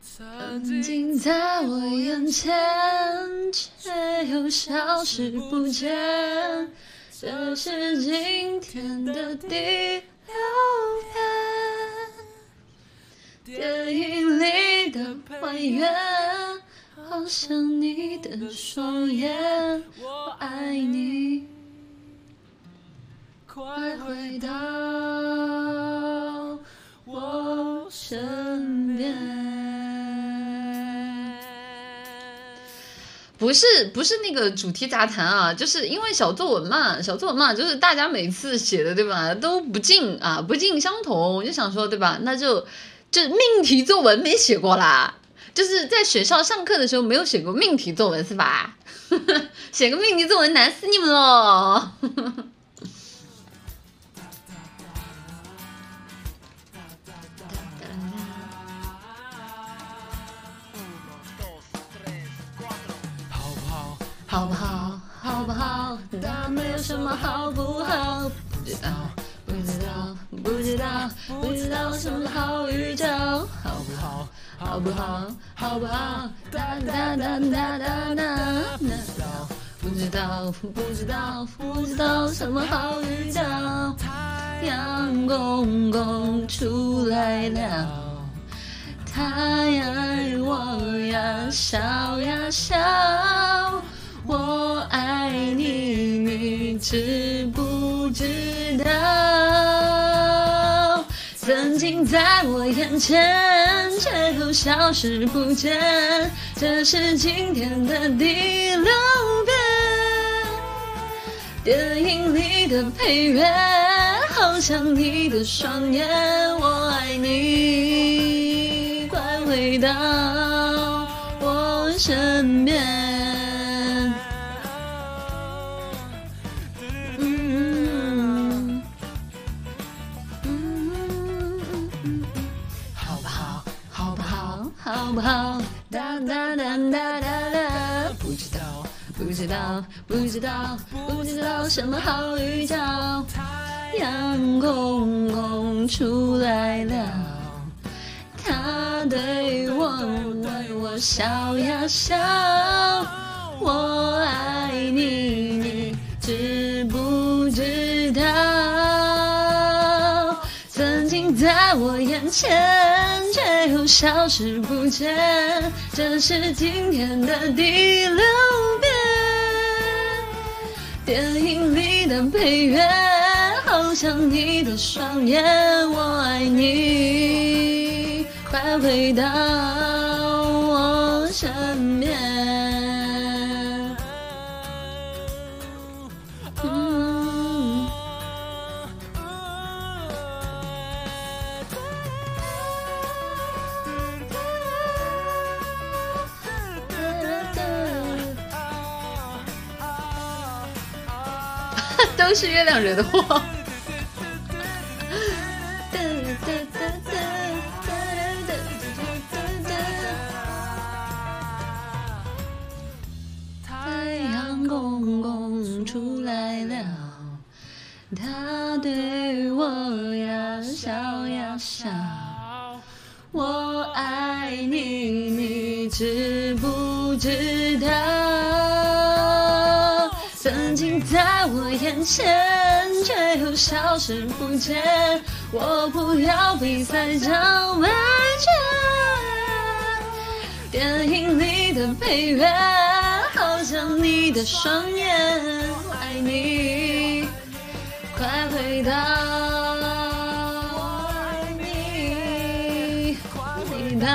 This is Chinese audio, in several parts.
曾经在我眼前，却又消失不见。这是今天的第六遍，电影里的配乐，好像你的双眼。我爱你，快回到不是不是那个主题杂谈啊，就是因为小作文嘛，小作文嘛，就是大家每次写的对吧，都不尽啊，不尽相同。我就想说对吧，那就就命题作文没写过啦，就是在学校上课的时候没有写过命题作文是吧？写个命题作文难死你们喽！好不好？好不好？那没有什么好？不好？不知道，不知道，不知道，不知道什么好预兆？好不好？好不好？好不好？哒哒哒哒哒哒。不知道，不知道，不知道什么好预兆？太阳公公出来了，他呀我呀笑呀笑。知不知道？曾经在我眼前，却又消失不见。这是今天的第六遍。电影里的配乐，好像你的双眼。我爱你，快回到我身边。好不好？哒哒哒哒哒哒，不知道，不知道，不知道，不知道什么好预兆。太阳公公出来了，他对我对我笑呀笑。我爱你，你知不知道？曾经在我眼前。消失不见，这是今天的第六遍。电影里的配乐，好像你的双眼。我爱你，快回到我身边。都是月亮惹的祸。太阳公公出来了，他对我呀笑呀笑。我爱你，你知不知道？在我眼前，却又消失不见。我不要比赛场完全。电影里的配乐，好像你的双眼。我爱你，快回到。我爱你，快回到。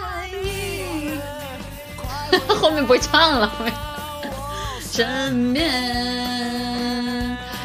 爱你。后面不会唱了。身边。